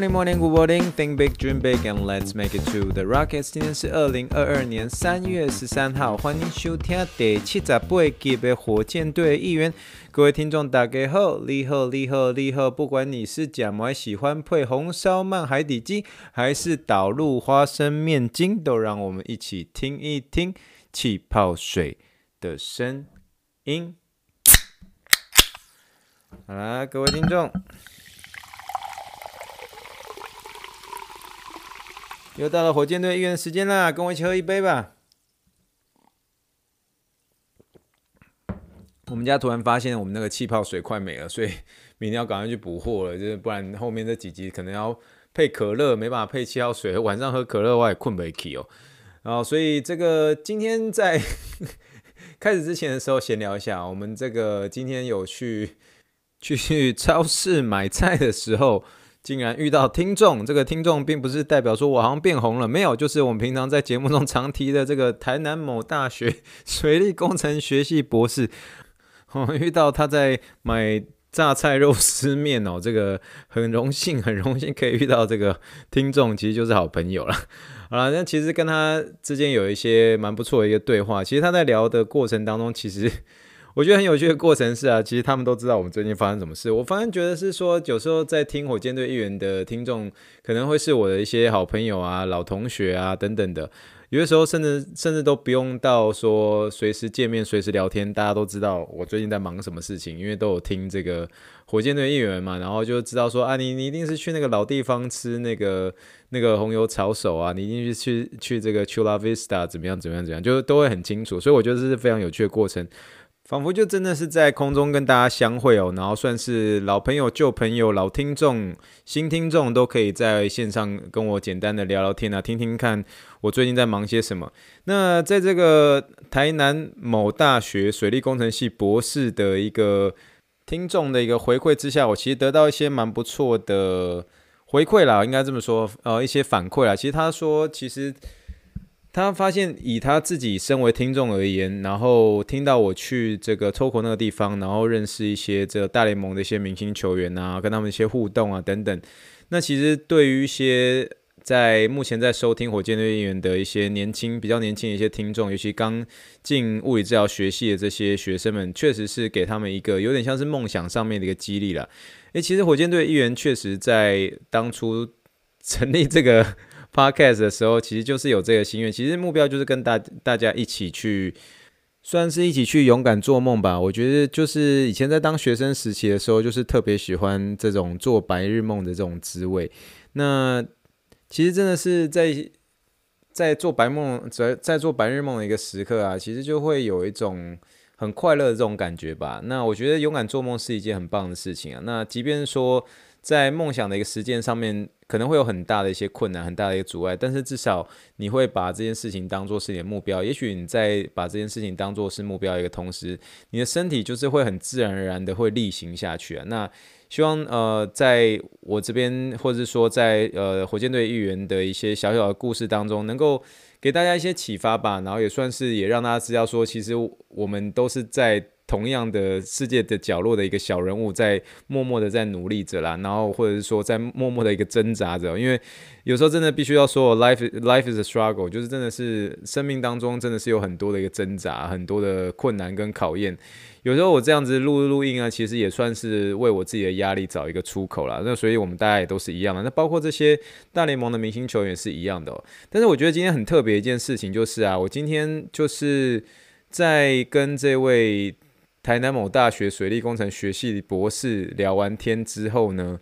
Morning, morning, good morning. Think big, dream big, and let's make it to the Rockets. 今天是二零二二年三月十三号，欢迎收听第七十八集的火箭队议员。各位听众大家好，你好，你好，你好。不管你是假买喜欢配红烧鳗海底鸡，还是导入花生面筋，都让我们一起听一听气泡水的声音。好啦，各位听众。又到了火箭队一员时间啦，跟我一起喝一杯吧。我们家突然发现我们那个气泡水快没了，所以明天要赶快去补货了，就是不然后面这几集可能要配可乐，没办法配气泡水。晚上喝可乐我也困不起哦。然后所以这个今天在 开始之前的时候闲聊一下，我们这个今天有去去超市买菜的时候。竟然遇到听众，这个听众并不是代表说我好像变红了，没有，就是我们平常在节目中常提的这个台南某大学水利工程学系博士。我 们遇到他在买榨菜肉丝面哦，这个很荣幸，很荣幸可以遇到这个听众，其实就是好朋友了。好了，那其实跟他之间有一些蛮不错的一个对话，其实他在聊的过程当中，其实。我觉得很有趣的过程是啊，其实他们都知道我们最近发生什么事。我反而觉得是说，有时候在听火箭队议员的听众，可能会是我的一些好朋友啊、老同学啊等等的。有的时候甚至甚至都不用到说随时见面、随时聊天，大家都知道我最近在忙什么事情，因为都有听这个火箭队议员嘛，然后就知道说啊，你你一定是去那个老地方吃那个那个红油炒手啊，你一定是去去这个 Chula Vista 怎么样怎么样怎样，就都会很清楚。所以我觉得这是非常有趣的过程。仿佛就真的是在空中跟大家相会哦，然后算是老朋友、旧朋友、老听众、新听众都可以在线上跟我简单的聊聊天啊，听听看我最近在忙些什么。那在这个台南某大学水利工程系博士的一个听众的一个回馈之下，我其实得到一些蛮不错的回馈啦，应该这么说，呃，一些反馈啦。其实他说，其实。他发现，以他自己身为听众而言，然后听到我去这个 Toco 那个地方，然后认识一些这大联盟的一些明星球员啊，跟他们一些互动啊等等。那其实对于一些在目前在收听火箭队议员的一些年轻、比较年轻的一些听众，尤其刚进物理治疗学系的这些学生们，确实是给他们一个有点像是梦想上面的一个激励了。诶，其实火箭队议员确实在当初成立这个。Podcast 的时候，其实就是有这个心愿，其实目标就是跟大大家一起去，算是一起去勇敢做梦吧。我觉得就是以前在当学生时期的时候，就是特别喜欢这种做白日梦的这种滋味。那其实真的是在在做白梦，在在做白日梦的一个时刻啊，其实就会有一种很快乐的这种感觉吧。那我觉得勇敢做梦是一件很棒的事情啊。那即便说在梦想的一个实践上面，可能会有很大的一些困难，很大的一个阻碍，但是至少你会把这件事情当做是你的目标。也许你在把这件事情当做是目标一个同时，你的身体就是会很自然而然的会例行下去啊。那希望呃，在我这边，或者说在呃火箭队议员的一些小小的故事当中，能够给大家一些启发吧。然后也算是也让大家知道说，其实我们都是在。同样的世界的角落的一个小人物，在默默的在努力着啦，然后或者是说在默默的一个挣扎着，因为有时候真的必须要说，life life is a struggle，就是真的是生命当中真的是有很多的一个挣扎，很多的困难跟考验。有时候我这样子录录音啊，其实也算是为我自己的压力找一个出口啦。那所以我们大家也都是一样的，那包括这些大联盟的明星球员是一样的喔。但是我觉得今天很特别一件事情就是啊，我今天就是在跟这位。台南某大学水利工程学系博士聊完天之后呢，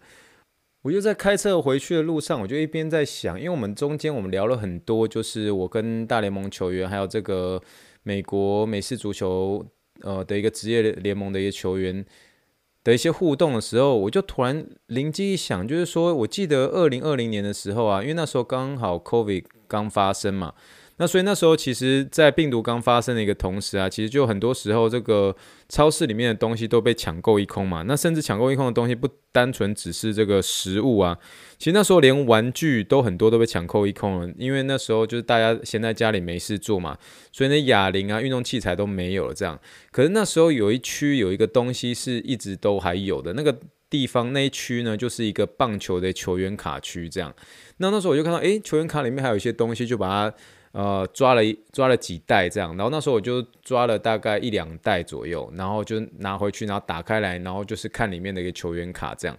我就在开车回去的路上，我就一边在想，因为我们中间我们聊了很多，就是我跟大联盟球员，还有这个美国美式足球呃的一个职业联盟的一个球员的一些互动的时候，我就突然灵机一想，就是说我记得二零二零年的时候啊，因为那时候刚好 COVID 刚发生嘛。那所以那时候其实，在病毒刚发生的一个同时啊，其实就很多时候这个超市里面的东西都被抢购一空嘛。那甚至抢购一空的东西不单纯只是这个食物啊，其实那时候连玩具都很多都被抢购一空了，因为那时候就是大家闲在家里没事做嘛，所以那哑铃啊、运动器材都没有了这样。可是那时候有一区有一个东西是一直都还有的，那个地方那一区呢，就是一个棒球的球员卡区这样。那那时候我就看到，诶，球员卡里面还有一些东西，就把它呃抓了一抓了几袋这样。然后那时候我就抓了大概一两袋左右，然后就拿回去，然后打开来，然后就是看里面的一个球员卡这样。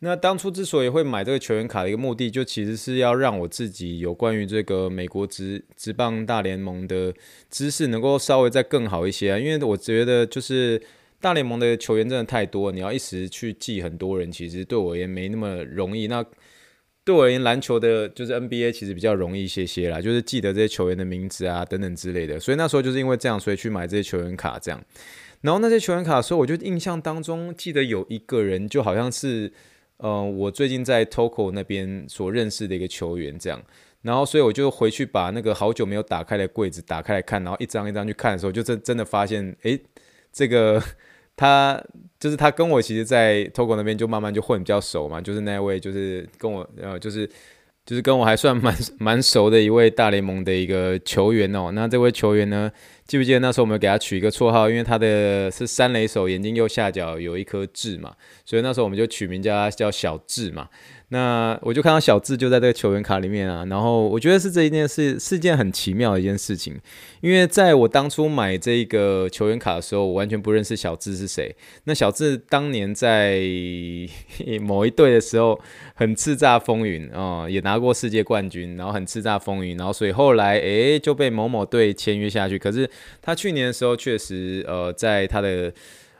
那当初之所以会买这个球员卡的一个目的，就其实是要让我自己有关于这个美国职职棒大联盟的知识能够稍微再更好一些啊。因为我觉得就是大联盟的球员真的太多，你要一时去记很多人，其实对我也没那么容易。那对我而言，篮球的就是 NBA 其实比较容易一些些啦，就是记得这些球员的名字啊等等之类的。所以那时候就是因为这样，所以去买这些球员卡这样。然后那些球员卡的时候，我就印象当中记得有一个人，就好像是呃我最近在 Toko 那边所认识的一个球员这样。然后所以我就回去把那个好久没有打开的柜子打开来看，然后一张一张去看的时候，就真真的发现，诶，这个。他就是他跟我其实，在 Togo 那边就慢慢就混比较熟嘛，就是那位就是跟我呃就是就是跟我还算蛮 蛮熟的一位大联盟的一个球员哦。那这位球员呢，记不记得那时候我们给他取一个绰号，因为他的是三垒手，眼睛右下角有一颗痣嘛，所以那时候我们就取名叫他叫小痣嘛。那我就看到小智就在这个球员卡里面啊，然后我觉得是这一件事是件很奇妙的一件事情，因为在我当初买这个球员卡的时候，我完全不认识小智是谁。那小智当年在 某一队的时候很叱咤风云啊、哦，也拿过世界冠军，然后很叱咤风云，然后所以后来诶就被某某队签约下去。可是他去年的时候确实呃在他的。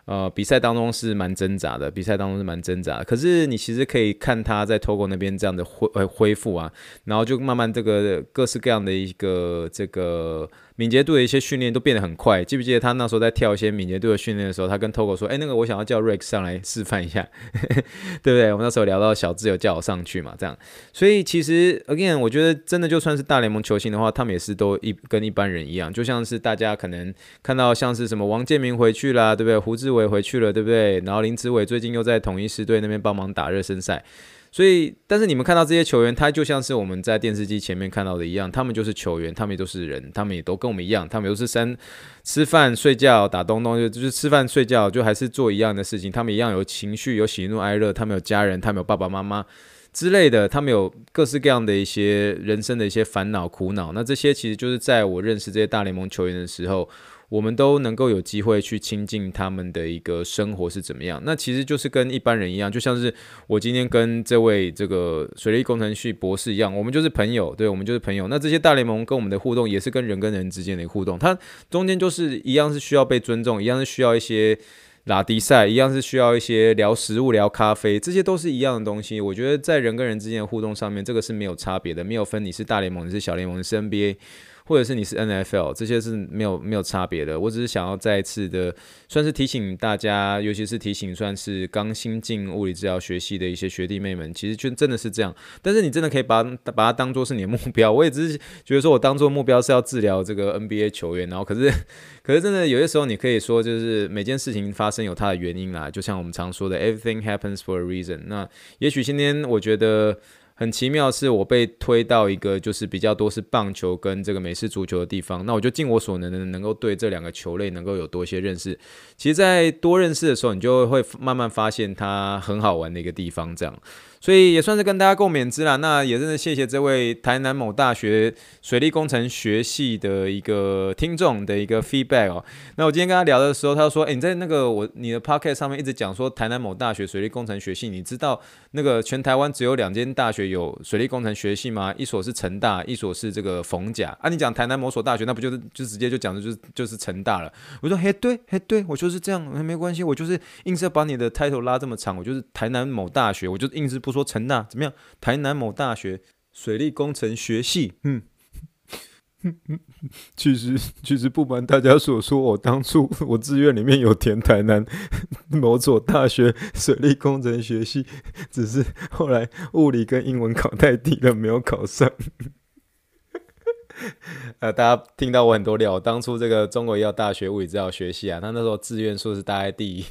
呃，比赛当中是蛮挣扎的，比赛当中是蛮挣扎。可是你其实可以看他在 Togo 那边这样的恢呃恢复啊，然后就慢慢这个各式各样的一个这个。敏捷度的一些训练都变得很快，记不记得他那时候在跳一些敏捷度的训练的时候，他跟 Togo 说：“哎、那个我想要叫 Rex 上来示范一下，对不对？”我们那时候聊到小智有叫我上去嘛，这样。所以其实 again，我觉得真的就算是大联盟球星的话，他们也是都一跟一般人一样，就像是大家可能看到像是什么王建民回去啦，对不对？胡志伟回去了，对不对？然后林志伟最近又在统一狮队那边帮忙打热身赛。所以，但是你们看到这些球员，他就像是我们在电视机前面看到的一样，他们就是球员，他们也都是人，他们也都跟我们一样，他们都是三吃饭、睡觉、打东东，就就是吃饭、睡觉，就还是做一样的事情。他们一样有情绪，有喜怒哀乐，他们有家人，他们有爸爸妈妈之类的，他们有各式各样的一些人生的一些烦恼、苦恼。那这些其实就是在我认识这些大联盟球员的时候。我们都能够有机会去亲近他们的一个生活是怎么样？那其实就是跟一般人一样，就像是我今天跟这位这个水利工程系博士一样，我们就是朋友，对，我们就是朋友。那这些大联盟跟我们的互动也是跟人跟人之间的互动，它中间就是一样是需要被尊重，一样是需要一些拉迪赛，一样是需要一些聊食物、聊咖啡，这些都是一样的东西。我觉得在人跟人之间的互动上面，这个是没有差别的，没有分你是大联盟，你是小联盟，你是 NBA。或者是你是 NFL，这些是没有没有差别的。我只是想要再一次的，算是提醒大家，尤其是提醒算是刚新进物理治疗学系的一些学弟妹们，其实就真的是这样。但是你真的可以把把它当做是你的目标。我也只是觉得说，我当做目标是要治疗这个 NBA 球员，然后可是可是真的有些时候，你可以说就是每件事情发生有它的原因啦。就像我们常说的，everything happens for a reason。那也许今天我觉得。很奇妙，是我被推到一个就是比较多是棒球跟这个美式足球的地方，那我就尽我所能的能够对这两个球类能够有多一些认识。其实，在多认识的时候，你就会慢慢发现它很好玩的一个地方，这样。所以也算是跟大家共勉之啦。那也真的谢谢这位台南某大学水利工程学系的一个听众的一个 feedback 哦。那我今天跟他聊的时候，他说：“诶，你在那个我你的 podcast 上面一直讲说台南某大学水利工程学系，你知道那个全台湾只有两间大学有水利工程学系吗？一所是成大，一所是这个逢甲。啊，你讲台南某所大学，那不就是就直接就讲的就是就是成大了？我说：嘿，对，嘿，对，我就是这样，没关系，我就是硬是要把你的 title 拉这么长，我就是台南某大学，我就硬是。”不说成大怎么样？台南某大学水利工程学系，嗯，其实其实不瞒大家所说，我当初 我志愿里面有填台南 某所大学水利工程学系，只是后来物理跟英文考太低了，没有考上。呃，大家听到我很多料，当初这个中国医药大学物理治疗学系啊，他那时候志愿数是大概第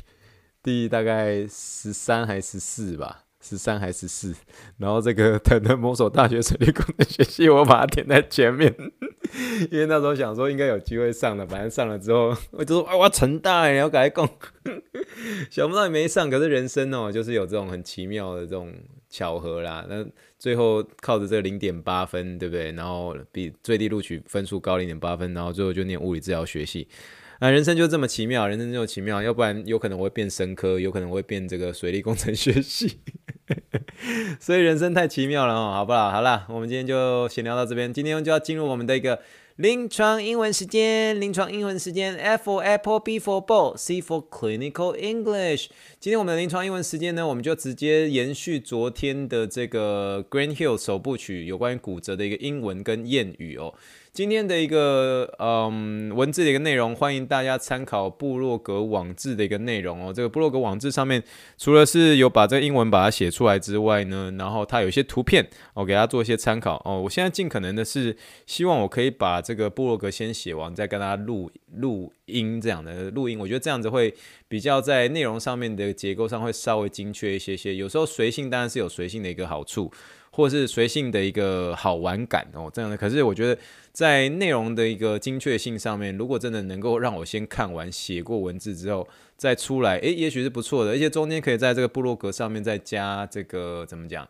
第大概十三还是十四吧。十三还是十四，然后这个 台南某所大学水利工程学系，我把它填在前面，因为那时候想说应该有机会上的，反正上了之后，我就说啊，我要成大，你要赶快讲，想不到你没上，可是人生哦，就是有这种很奇妙的这种巧合啦。那最后靠着这零点八分，对不对？然后比最低录取分数高零点八分，然后最后就念物理治疗学系。啊，人生就这么奇妙，人生就奇妙，要不然有可能我会变生科，有可能我会变这个水利工程学系，所以人生太奇妙了哦，好不好？好啦，我们今天就先聊到这边，今天就要进入我们的一个临床英文时间，临床英文时间，F for Apple，B for Ball，C for Clinical English。今天我们的临床英文时间呢，我们就直接延续昨天的这个 Grant Hill 首部曲有关于骨折的一个英文跟谚语哦。今天的一个嗯文字的一个内容，欢迎大家参考部落格网志的一个内容哦。这个部落格网志上面，除了是有把这个英文把它写出来之外呢，然后它有一些图片，我给大家做一些参考哦。我现在尽可能的是希望我可以把这个部落格先写完，再跟大家录录音这样的录音。我觉得这样子会比较在内容上面的结构上会稍微精确一些些。有时候随性当然是有随性的一个好处。或是随性的一个好玩感哦，这样的。可是我觉得在内容的一个精确性上面，如果真的能够让我先看完写过文字之后再出来，诶，也许是不错的。而且中间可以在这个部落格上面再加这个怎么讲？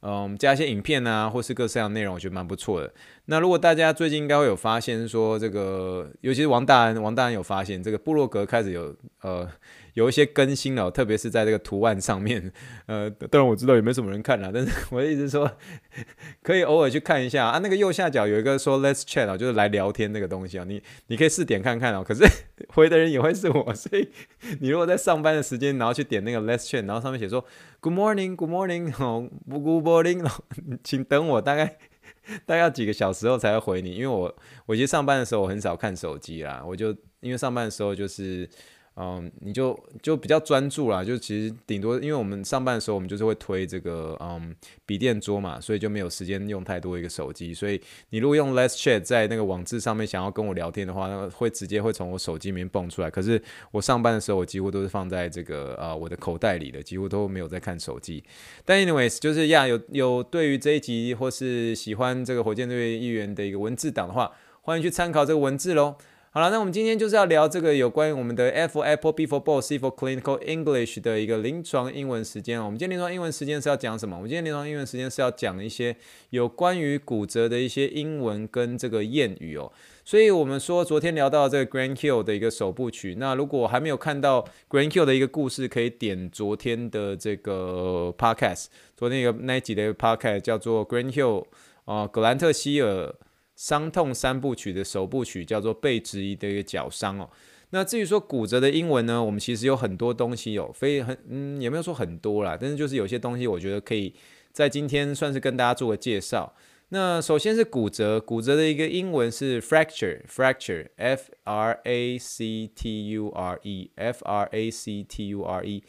嗯，加一些影片啊，或是各式各样的内容，我觉得蛮不错的。那如果大家最近应该会有发现说，这个尤其是王大安，王大安有发现这个部落格开始有呃。有一些更新了，特别是在这个图案上面，呃，当然我知道也没什么人看了，但是我的意思说，可以偶尔去看一下啊。那个右下角有一个说 Let's chat 啊，就是来聊天那个东西啊，你你可以试点看看哦。可是回的人也会是我，所以你如果在上班的时间，然后去点那个 Let's chat，然后上面写说 Good morning，Good morning，哦，Good morning，请等我，大概大概要几个小时后才会回你，因为我我其实上班的时候我很少看手机啦，我就因为上班的时候就是。嗯，你就就比较专注啦，就其实顶多，因为我们上班的时候，我们就是会推这个嗯笔电桌嘛，所以就没有时间用太多一个手机。所以你如果用 Let's Chat 在那个网志上面想要跟我聊天的话，那会直接会从我手机里面蹦出来。可是我上班的时候，我几乎都是放在这个呃我的口袋里的，几乎都没有在看手机。但 anyways，就是呀，有有对于这一集或是喜欢这个火箭队议员的一个文字档的话，欢迎去参考这个文字喽。好了，那我们今天就是要聊这个有关于我们的 F for Apple, B for Ball, C for Clinical English 的一个临床英文时间。我们今天临床英文时间是要讲什么？我们今天临床英文时间是要讲一些有关于骨折的一些英文跟这个谚语哦。所以我们说昨天聊到这个 Grant Hill 的一个首部曲。那如果还没有看到 Grant Hill 的一个故事，可以点昨天的这个 Podcast，昨天一个那一集的 Podcast 叫做 Grant Hill 啊、呃，葛兰特希尔。伤痛三部曲的首部曲叫做被质疑的一个脚伤哦。那至于说骨折的英文呢，我们其实有很多东西有，非很嗯也没有说很多啦，但是就是有些东西我觉得可以在今天算是跟大家做个介绍。那首先是骨折，骨折的一个英文是 fracture，fracture，f r a c t u r e，f r a c t u r e。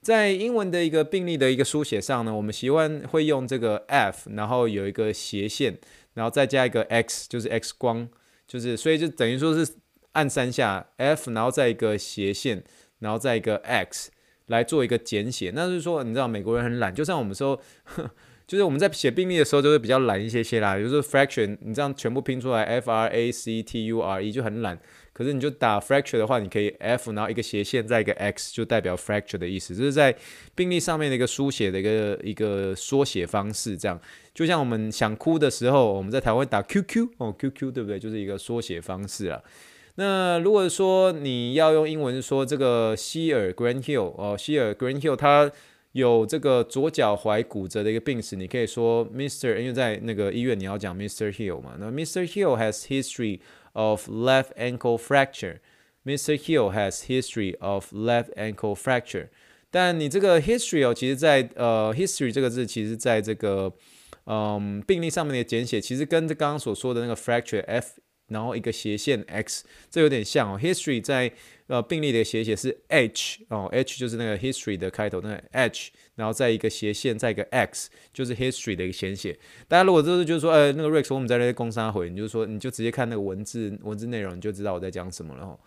在英文的一个病例的一个书写上呢，我们习惯会用这个 f，然后有一个斜线。然后再加一个 x，就是 x 光，就是所以就等于说是按三下 F，然后再一个斜线，然后再一个 x 来做一个简写。那就是说，你知道美国人很懒，就像我们说，就是我们在写病历的时候就会比较懒一些些啦。比如说 fraction，你这样全部拼出来 f r a c t u r e 就很懒。可是你就打 fracture 的话，你可以 F，然后一个斜线再一个 X，就代表 fracture 的意思。这是在病历上面的一个书写的一个一个缩写方式。这样就像我们想哭的时候，我们在台湾打 QQ 哦，QQ 对不对？就是一个缩写方式啊。那如果说你要用英文说这个希尔 Grant Hill 哦，希尔 Grant Hill 他有这个左脚踝骨折的一个病史，你可以说 Mr. 因为在那个医院你要讲 Mr. Hill 嘛，那 Mr. Hill has history。of left ankle fracture. Mr. Hill has history of left ankle fracture. 但你这个 history 哦，其实在呃 history 这个字，其实在这个嗯病历上面的简写，其实跟这刚刚所说的那个 fracture f，然后一个斜线 x，这有点像哦。history 在 呃病例的写写是 H 哦，H 就是那个 history 的开头，那个 H，然后再一个斜线，再一个 X，就是 history 的一个简写。大家如果就是就是说，呃，那个 Rex 我们在那些攻杀回，你就说你就直接看那个文字文字内容，你就知道我在讲什么了。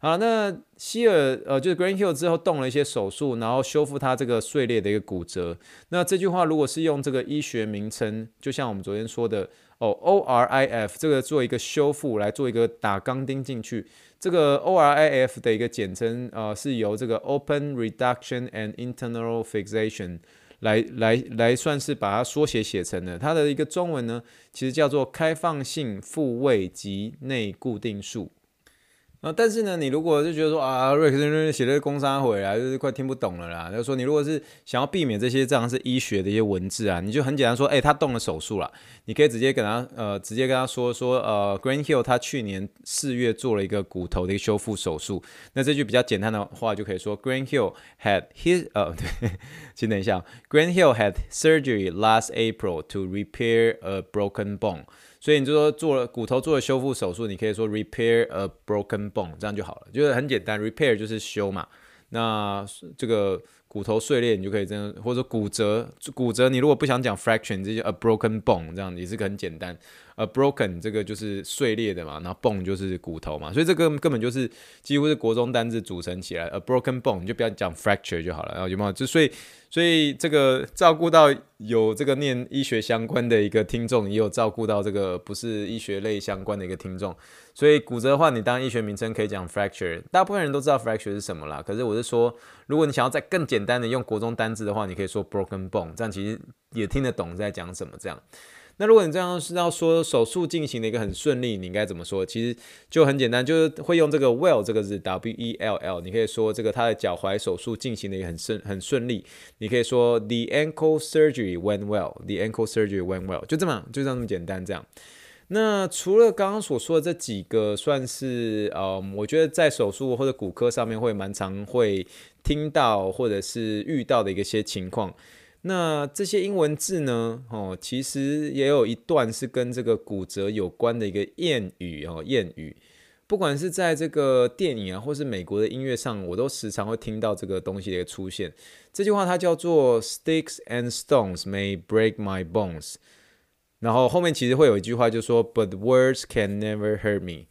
好，那希尔呃，就是 Greenhill 之后动了一些手术，然后修复他这个碎裂的一个骨折。那这句话如果是用这个医学名称，就像我们昨天说的哦，ORIF 这个做一个修复，来做一个打钢钉进去。这个 ORIF 的一个简称呃，是由这个 Open Reduction and Internal Fixation 来来来算是把它缩写写成的。它的一个中文呢，其实叫做开放性复位及内固定术。啊，但是呢，你如果是觉得说啊，瑞克斯写的工商回来就是快听不懂了啦。就是说，你如果是想要避免这些这样是医学的一些文字啊，你就很简单说，哎、他动了手术了，你可以直接跟他呃，直接跟他说说呃，Grant Hill 他去年四月做了一个骨头的一个修复手术。那这句比较简单的话就可以说，Grant Hill had his 呃，对，请等一下，Grant Hill had surgery last April to repair a broken bone。所以你就说做了骨头做了修复手术，你可以说 repair a broken bone，这样就好了，就是很简单，repair 就是修嘛。那这个骨头碎裂，你就可以这样，或者骨折，骨折你如果不想讲 fraction，这就 a broken bone，这样也是个很简单。呃 broken 这个就是碎裂的嘛，然后 bone 就是骨头嘛，所以这个根本就是几乎是国中单字组成起来。A broken bone 就不要讲 fracture 就好了，然后有没有？就所以所以这个照顾到有这个念医学相关的一个听众，也有照顾到这个不是医学类相关的一个听众。所以骨折的话，你当医学名称可以讲 fracture，大部分人都知道 fracture 是什么啦。可是我是说，如果你想要再更简单的用国中单字的话，你可以说 broken bone，这样其实也听得懂在讲什么这样。那如果你这样是要说手术进行的一个很顺利，你应该怎么说？其实就很简单，就是会用这个 well 这个字，W E L L。你可以说这个他的脚踝手术进行的也很顺很顺利。你可以说 The ankle surgery went well. The ankle surgery went well. 就这么就这么简单这样。那除了刚刚所说的这几个，算是呃，我觉得在手术或者骨科上面会蛮常会听到或者是遇到的一些情况。那这些英文字呢？哦，其实也有一段是跟这个骨折有关的一个谚语哦，谚语。不管是在这个电影啊，或是美国的音乐上，我都时常会听到这个东西的一个出现。这句话它叫做 “Sticks and stones may break my bones”，然后后面其实会有一句话就说 “But words can never hurt me”。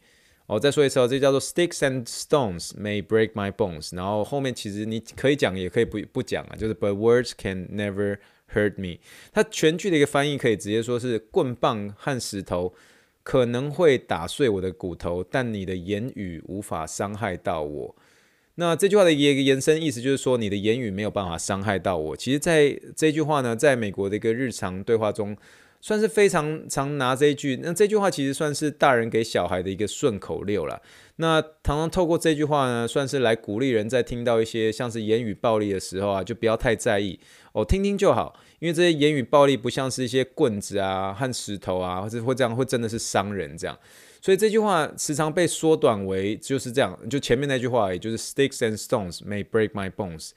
哦，再说一次哦，这叫做 Sticks and stones may break my bones。然后后面其实你可以讲，也可以不不讲啊，就是 But words can never hurt me。它全句的一个翻译可以直接说是棍棒和石头可能会打碎我的骨头，但你的言语无法伤害到我。那这句话的一个延伸意思就是说，你的言语没有办法伤害到我。其实，在这句话呢，在美国的一个日常对话中。算是非常常拿这一句，那这句话其实算是大人给小孩的一个顺口溜了。那常常透过这句话呢，算是来鼓励人在听到一些像是言语暴力的时候啊，就不要太在意哦，听听就好。因为这些言语暴力不像是一些棍子啊和石头啊，或者会这样会真的是伤人这样。所以这句话时常被缩短为就是这样，就前面那句话，也就是 Sticks and stones may break my bones。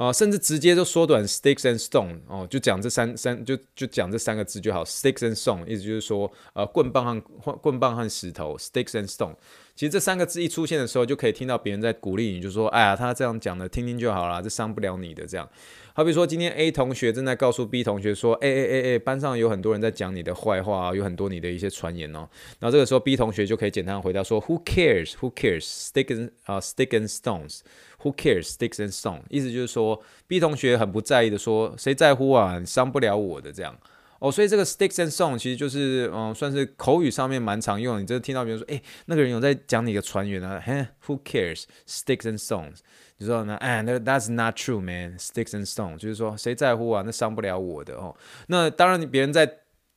啊、甚至直接就缩短 sticks and stone 哦，就讲这三三就就讲这三个字就好，sticks and stone，意思就是说，呃，棍棒和棍棒和石头，sticks and stone。其实这三个字一出现的时候，就可以听到别人在鼓励你，就说，哎呀，他这样讲的，听听就好了，这伤不了你的这样。好比说，今天 A 同学正在告诉 B 同学说：“哎哎哎哎，班上有很多人在讲你的坏话，有很多你的一些传言哦。”然后这个时候 B 同学就可以简单回答说：“Who cares? Who cares? Sticks 啊，stick and stones. Who cares? Sticks and stones。”意思就是说，B 同学很不在意的说：“谁在乎啊？伤不了我的这样。”哦，所以这个 sticks and song 其实就是嗯，算是口语上面蛮常用。你这听到别人说：“哎，那个人有在讲你的船员啊？”嘿，Who cares? Sticks and songs？。你说呢？哎，那 That's not true, man. Sticks and stones，就是说谁在乎啊？那伤不了我的哦。那当然，你别人在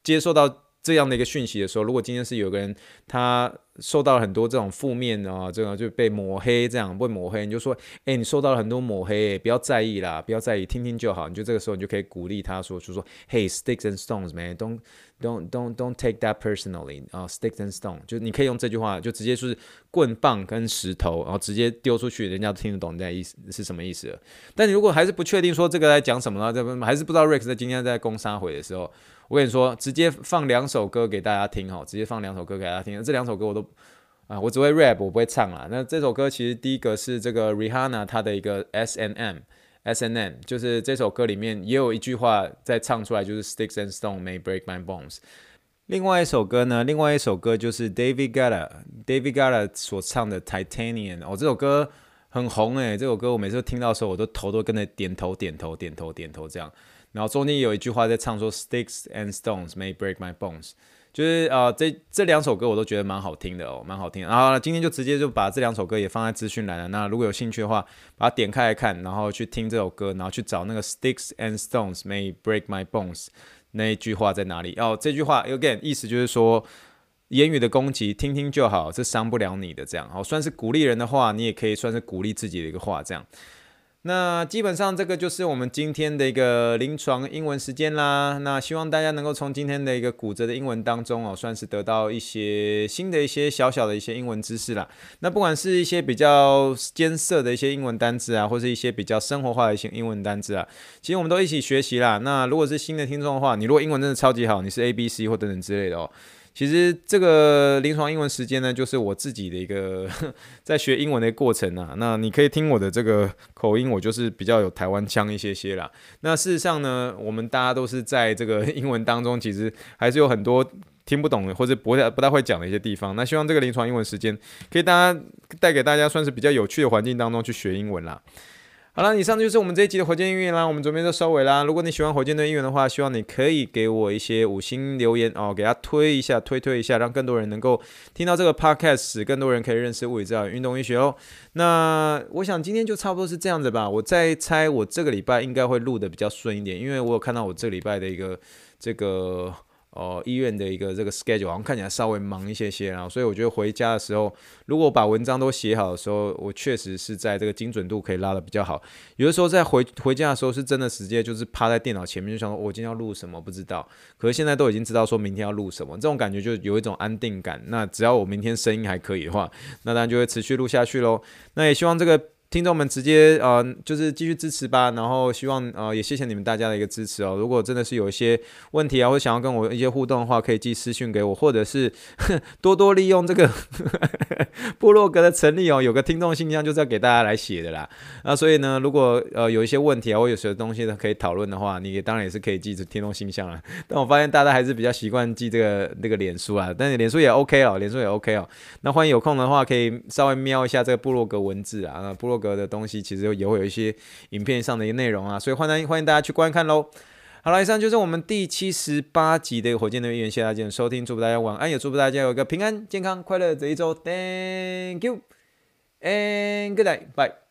接受到这样的一个讯息的时候，如果今天是有个人他。受到了很多这种负面啊，这个就被抹黑，这样被抹黑，你就说，哎，你受到了很多抹黑，不要在意啦，不要在意，听听就好。你就这个时候，你就可以鼓励他说，就说，Hey, sticks and stones, man, don't, don't, don't, don't take that personally 啊，sticks and stones，就你可以用这句话，就直接就是棍棒跟石头，然后直接丢出去，人家都听得懂你的意思是什么意思。但你如果还是不确定说这个在讲什么呢？这还是不知道 Rex 在今天在攻杀回的时候，我跟你说，直接放两首歌给大家听哈，直接放两首歌给大家听，这两首歌我都。啊，我只会 rap，我不会唱啦。那这首歌其实第一个是这个 Rihanna 她的一个 S N M S N M，就是这首歌里面也有一句话在唱出来，就是 Sticks and stones may break my bones。另外一首歌呢，另外一首歌就是 David Guetta，David Guetta 所唱的 Titanium。哦，这首歌很红诶，这首歌我每次听到的时候，我都头都跟着点头点头点头点头这样。然后中间有一句话在唱说 Sticks and Stones may break my bones。就是啊、这这两首歌我都觉得蛮好听的哦，蛮好听。然后今天就直接就把这两首歌也放在资讯栏了。那如果有兴趣的话，把它点开来看，然后去听这首歌，然后去找那个 Sticks and Stones may break my bones 那一句话在哪里？哦，这句话 again 意思就是说，言语的攻击听听就好，这伤不了你的这样。哦，算是鼓励人的话，你也可以算是鼓励自己的一个话这样。那基本上这个就是我们今天的一个临床英文时间啦。那希望大家能够从今天的一个骨折的英文当中哦，算是得到一些新的一些小小的一些英文知识啦。那不管是一些比较艰涩的一些英文单字啊，或是一些比较生活化的一些英文单字啊，其实我们都一起学习啦。那如果是新的听众的话，你如果英文真的超级好，你是 A B C 或等等之类的哦。其实这个临床英文时间呢，就是我自己的一个 在学英文的过程啊。那你可以听我的这个口音，我就是比较有台湾腔一些些啦。那事实上呢，我们大家都是在这个英文当中，其实还是有很多听不懂的或者不太不太会讲的一些地方。那希望这个临床英文时间可以大家带给大家算是比较有趣的环境当中去学英文啦。好了，以上就是我们这一集的火箭音乐啦，我们准备就收尾啦。如果你喜欢火箭队音乐的话，希望你可以给我一些五星留言哦，给他推一下，推推一下，让更多人能够听到这个 podcast，使更多人可以认识物理治疗运动医学哦。那我想今天就差不多是这样子吧。我再猜，我这个礼拜应该会录的比较顺一点，因为我有看到我这个礼拜的一个这个。哦，医院的一个这个 schedule 好像看起来稍微忙一些些，然后所以我觉得回家的时候，如果把文章都写好的时候，我确实是在这个精准度可以拉得比较好。有的时候在回回家的时候，是真的直接就是趴在电脑前面，就想我今天要录什么不知道，可是现在都已经知道说明天要录什么，这种感觉就有一种安定感。那只要我明天声音还可以的话，那当然就会持续录下去喽。那也希望这个。听众们直接呃，就是继续支持吧，然后希望呃，也谢谢你们大家的一个支持哦。如果真的是有一些问题啊，或想要跟我一些互动的话，可以寄私讯给我，或者是 多多利用这个 部落格的成立哦，有个听众信箱就是要给大家来写的啦。那所以呢，如果呃有一些问题啊，或有些东西呢可以讨论的话，你也当然也是可以寄听众信箱啦。但我发现大家还是比较习惯寄这个那个脸书啊，但是脸书也 OK 哦，脸书也 OK 哦。那欢迎有空的话，可以稍微瞄一下这个部落格文字啊，那部落。格的东西其实也会有一些影片上的一个内容啊，所以欢迎欢迎大家去观看喽。好了，以上就是我们第七十八集的火箭队员，谢谢大家的收听，祝福大家晚安，也祝福大家有一个平安、健康、快乐的一周。Thank you and good night, bye.